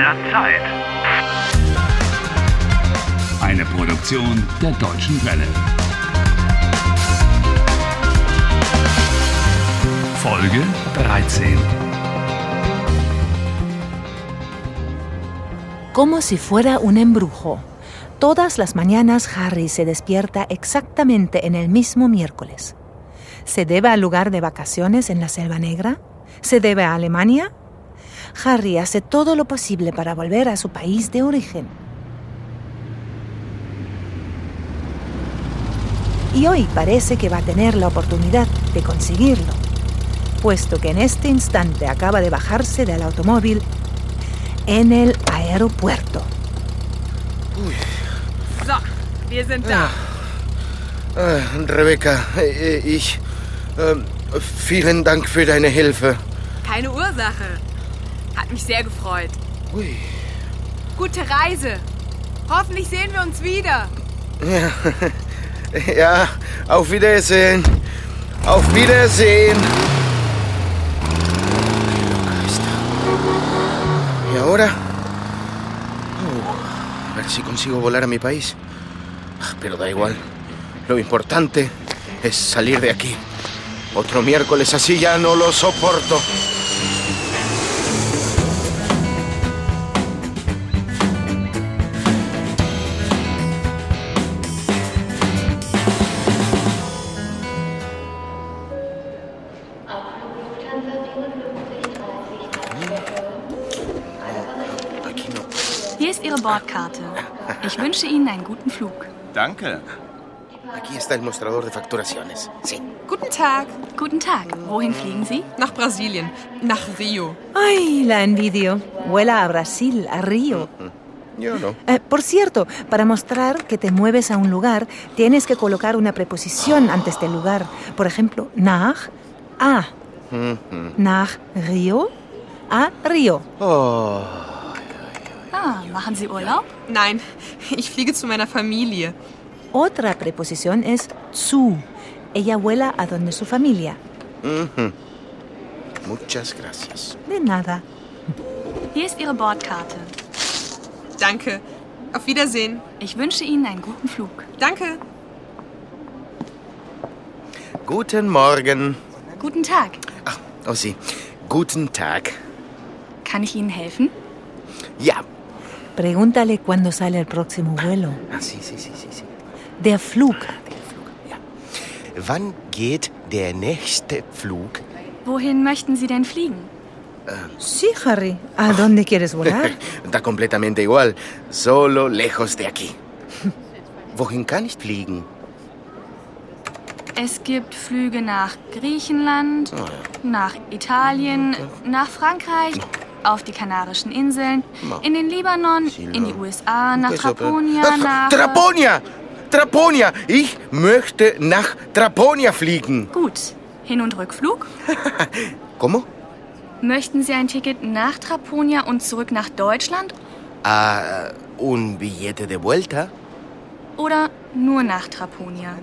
der Zeit. Eine Produktion der Deutschen Welle. Folge 13. Como si fuera un embrujo. Todas las mañanas Harry se despierta exactamente en el mismo miércoles. ¿Se debe al lugar de vacaciones en la Selva Negra? ¿Se debe a Alemania? Harry hace todo lo posible para volver a su país de origen. Y hoy parece que va a tener la oportunidad de conseguirlo, puesto que en este instante acaba de bajarse del automóvil en el aeropuerto. So, wir sind da. Äh, Rebecca, äh, ich. Äh, vielen Dank für deine Hilfe. Keine Ursache. Hat mich sehr gefreut. Ui. Gute Reise. Hoffentlich sehen wir uns wieder. Ja, auf Wiedersehen. Auf Wiedersehen. ¿Y ahora? Uh, a ver si consigo volar a mi país. Ah, Pero da igual. Lo importante es salir de aquí. Otro miércoles así ya no lo soporto. Ist Ihre Bordkarte. Ich wünsche Ihnen einen guten Flug. Danke. Aquí está el mostrador de facturaciones. Sí. Guten Tag. Guten Tag. Wohin fliegen Sie? Nach Brasilien. Nach Rio. ¡Ay, la envidio! Vuela a Brasil, a Río. Yo no. Eh, por cierto, para mostrar que te mueves a un lugar, tienes que colocar una preposición antes del lugar. Por ejemplo, nach, a. Nach Rio, a Rio. Oh. Ah, machen Sie Urlaub? Nein, ich fliege zu meiner Familie. Otra preposición es zu. Ella vuela a donde su familia. Muchas gracias. De nada. Hier ist Ihre Bordkarte. Danke. Auf Wiedersehen. Ich wünsche Ihnen einen guten Flug. Danke. Guten Morgen. Guten Tag. Ach, oh Sie. Guten Tag. Kann ich Ihnen helfen? Ja. Pregúntale cuándo sale el próximo vuelo. Ah, sí, sí, sí, sí, sí. Der Flug. Wann geht der nächste Flug? Wohin möchten Sie denn fliegen? Sí, Harry. ¿A dónde quieres volar? Da completamente igual. Solo lejos de aquí. Wohin kann ich fliegen? Es gibt Flüge nach Griechenland, nach Italien, nach Frankreich, auf die Kanarischen Inseln, in den Libanon, in die USA, nach Traponia, Ach, nach... Traponia! Traponia! Ich möchte nach Traponia fliegen. Gut. Hin- und Rückflug? ¿Cómo? Möchten Sie ein Ticket nach Traponia und zurück nach Deutschland Ah, un billete de vuelta. oder nur nach Traponia?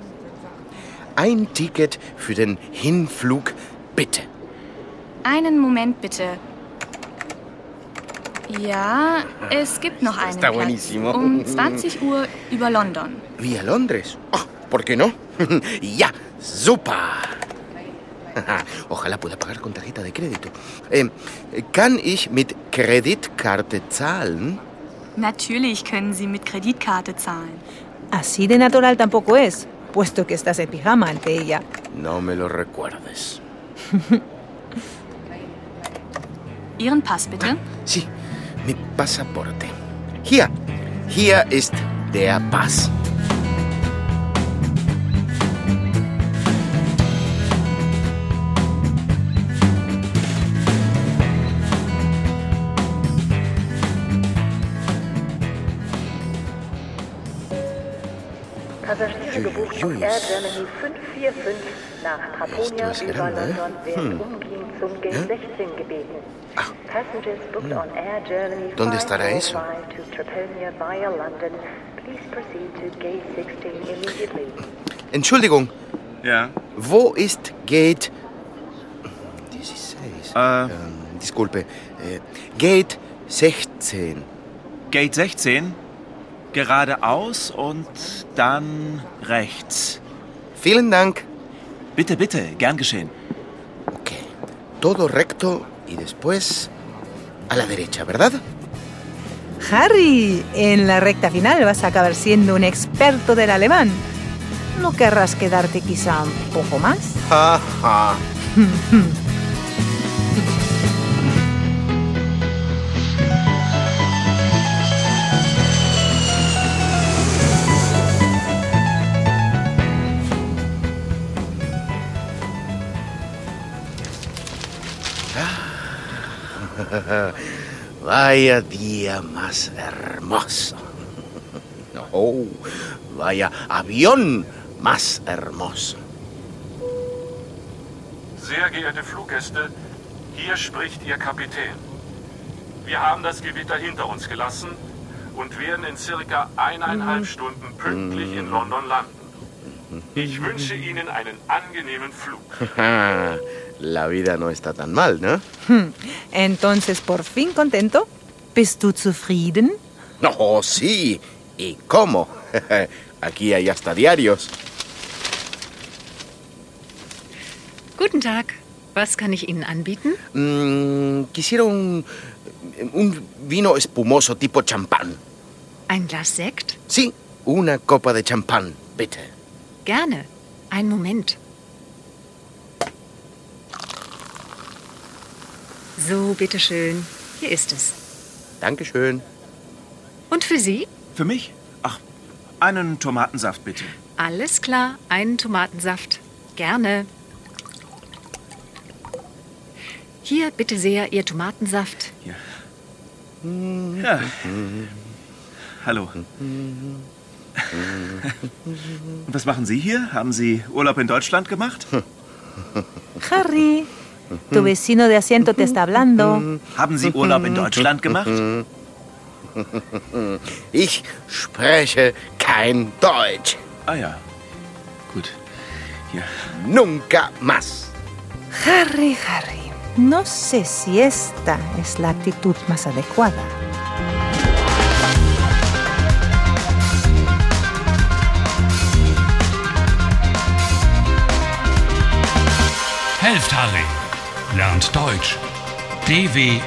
Ein Ticket für den Hinflug, bitte. Einen Moment bitte. Ja, es gibt noch einen Está Platz. buenísimo. Um 20 Uhr über London. ¿Vía Londres? Ah, ¿Por qué no? ya, super. Ojalá pueda pagar con tarjeta de crédito. Eh, ¿Kann ich mit Kreditkarte zahlen? Natürlich können Sie mit Kreditkarte zahlen. Así de natural tampoco es, puesto que estás en pijama ante ella. No me lo recuerdes. Ihren Pass bitte. Sí, mi pasaporte. Hier, hier ist der Pass. Passagiere gebucht auf Juius. Air Germany 545 nach Traponia über London werden Hm. umgehend zum Gate 16 gebeten. Ah. Passengers booked on Air Germany ¿Dónde estará eso? 545 to Traponia via London, please proceed to Gate 16 immediately. Entschuldigung, Ja. wo ist Gate 16? Äh, Ähm, disculpe. Äh, Gate 16. Gate 16. Geradeaus und dann rechts. Vielen Dank. Bitte, bitte, gern geschehen. Ok. Todo recto y después a la derecha, ¿verdad? Harry, en la recta final vas a acabar siendo un experto del alemán. ¿No querrás quedarte quizá un poco más? Ja, ja. Vaya día más hermoso. Oh, vaya avión más hermoso. Sehr geehrte Fluggäste, hier spricht Ihr Kapitän. Wir haben das Gewitter hinter uns gelassen und werden in circa eineinhalb Stunden pünktlich in London landen. Ich wünsche Ihnen einen angenehmen Flug. La vida no está tan mal, ¿no? Entonces, por fin contento. ¿Bist du zufrieden? No, sí. ¿Y cómo? Aquí hay hasta diarios. Guten Tag. Was kann ich Ihnen anbieten? Mm, quisiera un, un vino espumoso tipo champán. Ein Glas Sekt? Sí, una copa de champán, bitte. Gerne. Einen Moment. So, bitteschön. Hier ist es. Dankeschön. Und für Sie? Für mich? Ach, einen Tomatensaft bitte. Alles klar. Einen Tomatensaft. Gerne. Hier, bitte sehr, Ihr Tomatensaft. Hier. Ja. Hallo. Und was machen Sie hier? Haben Sie Urlaub in Deutschland gemacht? Harry, tu vecino de asiento te está hablando. Haben Sie Urlaub in Deutschland gemacht? Ich spreche kein Deutsch. Ah ja. Gut. Hier. Nunca más. Harry, Harry, no sé si esta es la actitud más adecuada. Helft Harry. Lernt Deutsch. dw.com/harry.